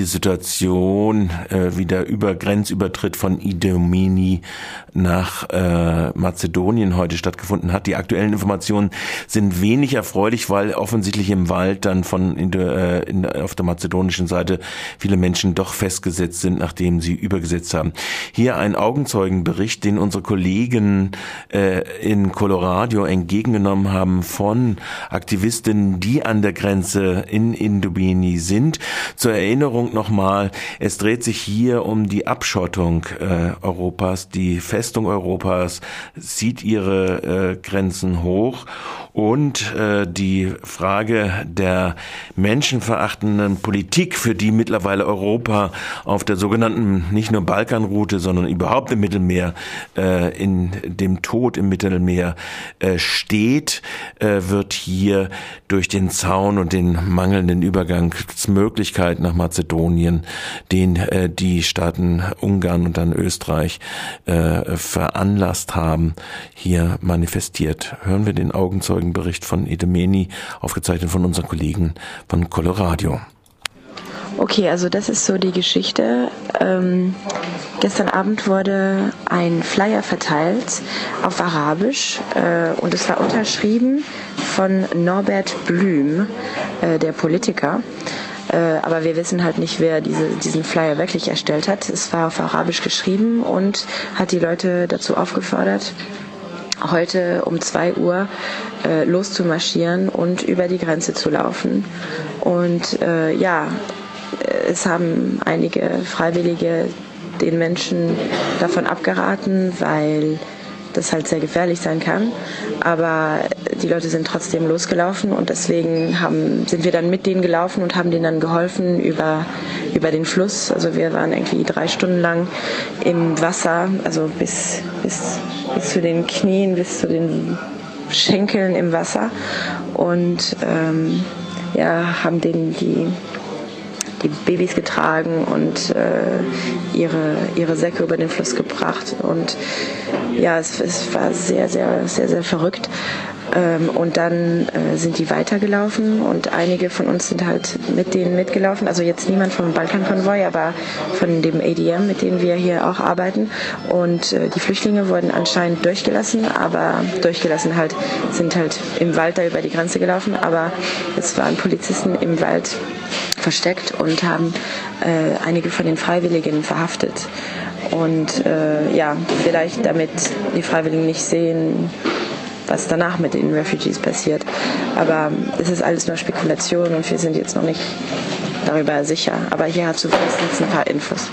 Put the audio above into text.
die Situation, äh, wie der Über Grenzübertritt von Idomeni nach äh, Mazedonien heute stattgefunden hat. Die aktuellen Informationen sind wenig erfreulich, weil offensichtlich im Wald dann von in der, äh, in, auf der mazedonischen Seite viele Menschen doch festgesetzt sind, nachdem sie übergesetzt haben. Hier ein Augenzeugenbericht, den unsere Kollegen äh, in Colorado entgegengenommen haben von Aktivistinnen, die an der Grenze in Indubini sind. Zur Erinnerung nochmal, es dreht sich hier um die Abschottung äh, Europas, die Festung Europas sieht ihre äh, Grenzen hoch. Und äh, die Frage der menschenverachtenden Politik, für die mittlerweile Europa auf der sogenannten nicht nur Balkanroute, sondern überhaupt im Mittelmeer äh, in dem Tod im Mittelmeer äh, steht, äh, wird hier durch den Zaun und den mangelnden Übergangsmöglichkeit nach Mazedonien, den äh, die Staaten Ungarn und dann Österreich äh, veranlasst haben, hier manifestiert. Hören wir den Augenzeugen Zeugenbericht von Edemeni, aufgezeichnet von unseren Kollegen von Colorado. Okay, also das ist so die Geschichte. Ähm, gestern Abend wurde ein Flyer verteilt auf Arabisch äh, und es war unterschrieben von Norbert Blüm, äh, der Politiker. Äh, aber wir wissen halt nicht, wer diese, diesen Flyer wirklich erstellt hat. Es war auf Arabisch geschrieben und hat die Leute dazu aufgefordert, heute um 2 Uhr äh, loszumarschieren und über die Grenze zu laufen. Und äh, ja, es haben einige Freiwillige den Menschen davon abgeraten, weil das halt sehr gefährlich sein kann. Aber die Leute sind trotzdem losgelaufen und deswegen haben, sind wir dann mit denen gelaufen und haben denen dann geholfen über, über den Fluss. Also wir waren irgendwie drei Stunden lang im Wasser, also bis, bis, bis zu den Knien, bis zu den Schenkeln im Wasser und ähm, ja, haben denen die die Babys getragen und äh, ihre, ihre Säcke über den Fluss gebracht. Und ja, es, es war sehr, sehr, sehr, sehr verrückt. Ähm, und dann äh, sind die weitergelaufen und einige von uns sind halt mit denen mitgelaufen. Also jetzt niemand vom Balkankonvoi, aber von dem ADM, mit dem wir hier auch arbeiten. Und äh, die Flüchtlinge wurden anscheinend durchgelassen, aber durchgelassen halt, sind halt im Wald da über die Grenze gelaufen. Aber es waren Polizisten im Wald versteckt und haben äh, einige von den Freiwilligen verhaftet. Und äh, ja, vielleicht damit die Freiwilligen nicht sehen, was danach mit den Refugees passiert. Aber es ist alles nur Spekulation und wir sind jetzt noch nicht darüber sicher. Aber hier hat zumindest ein paar Infos.